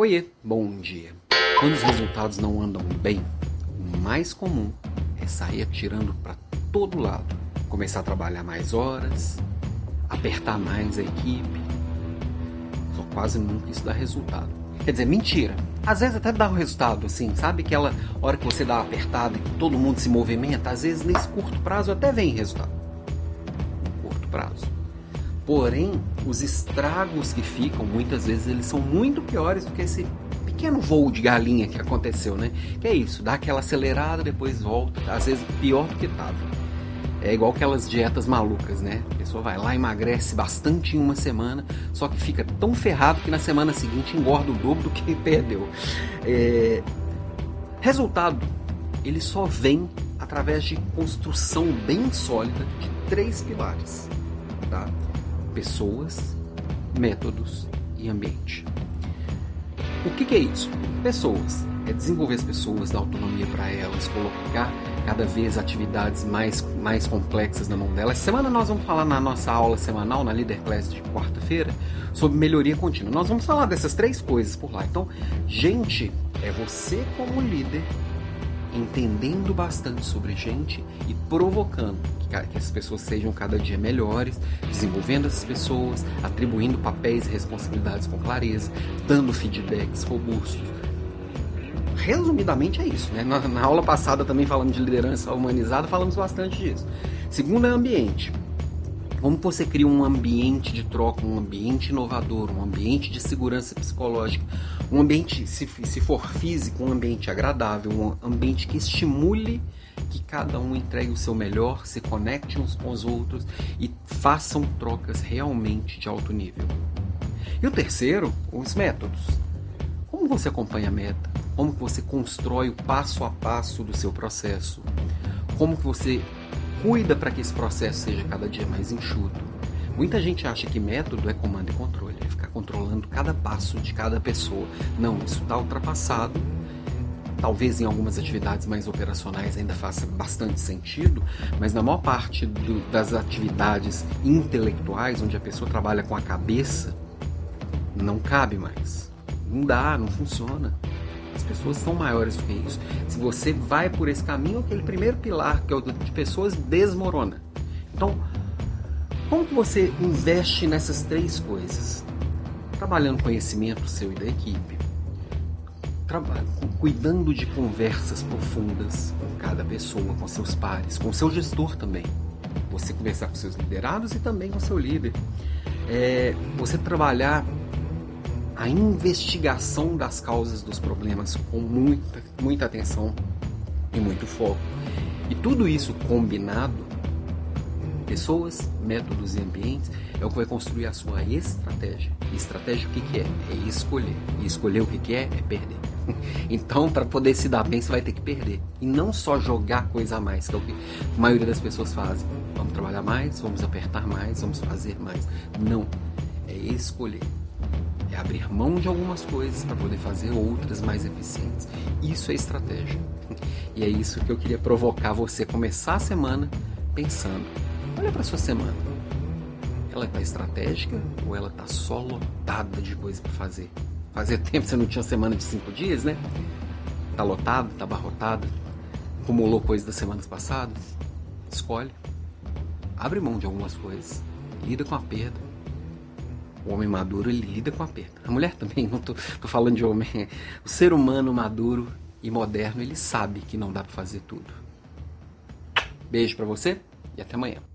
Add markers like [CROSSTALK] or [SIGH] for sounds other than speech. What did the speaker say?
Oiê, bom dia. Quando os resultados não andam bem, o mais comum é sair atirando para todo lado, começar a trabalhar mais horas, apertar mais a equipe. Só quase nunca isso dá resultado. Quer dizer, mentira. Às vezes até dá um resultado, assim, sabe? Aquela hora que você dá uma apertada e todo mundo se movimenta, às vezes nesse curto prazo até vem resultado. No curto prazo. Porém, os estragos que ficam, muitas vezes, eles são muito piores do que esse pequeno voo de galinha que aconteceu, né? Que é isso, dá aquela acelerada, depois volta, às vezes pior do que estava. É igual aquelas dietas malucas, né? A pessoa vai lá, emagrece bastante em uma semana, só que fica tão ferrado que na semana seguinte engorda o dobro do que [LAUGHS] perdeu. É... Resultado, ele só vem através de construção bem sólida de três pilares, tá? Pessoas, métodos e ambiente. O que, que é isso? Pessoas. É desenvolver as pessoas, dar autonomia para elas, colocar cada vez atividades mais, mais complexas na mão delas. Semana nós vamos falar na nossa aula semanal, na Leader Class de quarta-feira, sobre melhoria contínua. Nós vamos falar dessas três coisas por lá. Então, gente, é você como líder entendendo bastante sobre gente e provocando que, essas pessoas sejam cada dia melhores, desenvolvendo essas pessoas, atribuindo papéis e responsabilidades com clareza, dando feedbacks robustos. Resumidamente é isso, né? Na, na aula passada também falando de liderança humanizada, falamos bastante disso. Segundo é ambiente. Como você cria um ambiente de troca, um ambiente inovador, um ambiente de segurança psicológica, um ambiente, se, se for físico, um ambiente agradável, um ambiente que estimule que cada um entregue o seu melhor, se conecte uns com os outros e façam trocas realmente de alto nível. E o terceiro, os métodos. Como você acompanha a meta? Como você constrói o passo a passo do seu processo? Como que você cuida para que esse processo seja cada dia mais enxuto. Muita gente acha que método é comando e controle, é ficar controlando cada passo de cada pessoa. Não, isso está ultrapassado. Talvez em algumas atividades mais operacionais ainda faça bastante sentido, mas na maior parte do, das atividades intelectuais, onde a pessoa trabalha com a cabeça, não cabe mais. Não dá, não funciona. As pessoas são maiores do que isso. Se você vai por esse caminho, aquele primeiro pilar, que é o de pessoas, desmorona. Então, como que você investe nessas três coisas? Trabalhando conhecimento seu e da equipe, cuidando de conversas profundas com cada pessoa, com seus pares, com seu gestor também. Você conversar com seus liderados e também com seu líder. É, você trabalhar a investigação das causas dos problemas com muita, muita atenção e muito foco. E tudo isso combinado, pessoas, métodos e ambientes, é o que vai construir a sua estratégia. E estratégia o que, que é? É escolher. E escolher o que, que é? É perder. [LAUGHS] Então, para poder se dar bem, você vai ter que perder. E não só jogar coisa a mais, que é o que a maioria das pessoas fazem. Vamos trabalhar mais, vamos apertar mais, vamos fazer mais. Não. É escolher é abrir mão de algumas coisas para poder fazer outras mais eficientes. Isso é estratégia. E é isso que eu queria provocar você começar a semana pensando. Olha para sua semana. Ela está estratégica ou ela está só lotada de coisa para fazer? Fazia tempo você não tinha semana de cinco dias, né? Tá lotado, tá abarrotado, acumulou coisas das semanas passadas. Escolhe. Abre mão de algumas coisas. Lida com a perda o homem maduro ele lida com a perda. A mulher também, [LAUGHS] não tô, tô falando de homem. O ser humano maduro e moderno ele sabe que não dá para fazer tudo. Beijo para você e até amanhã.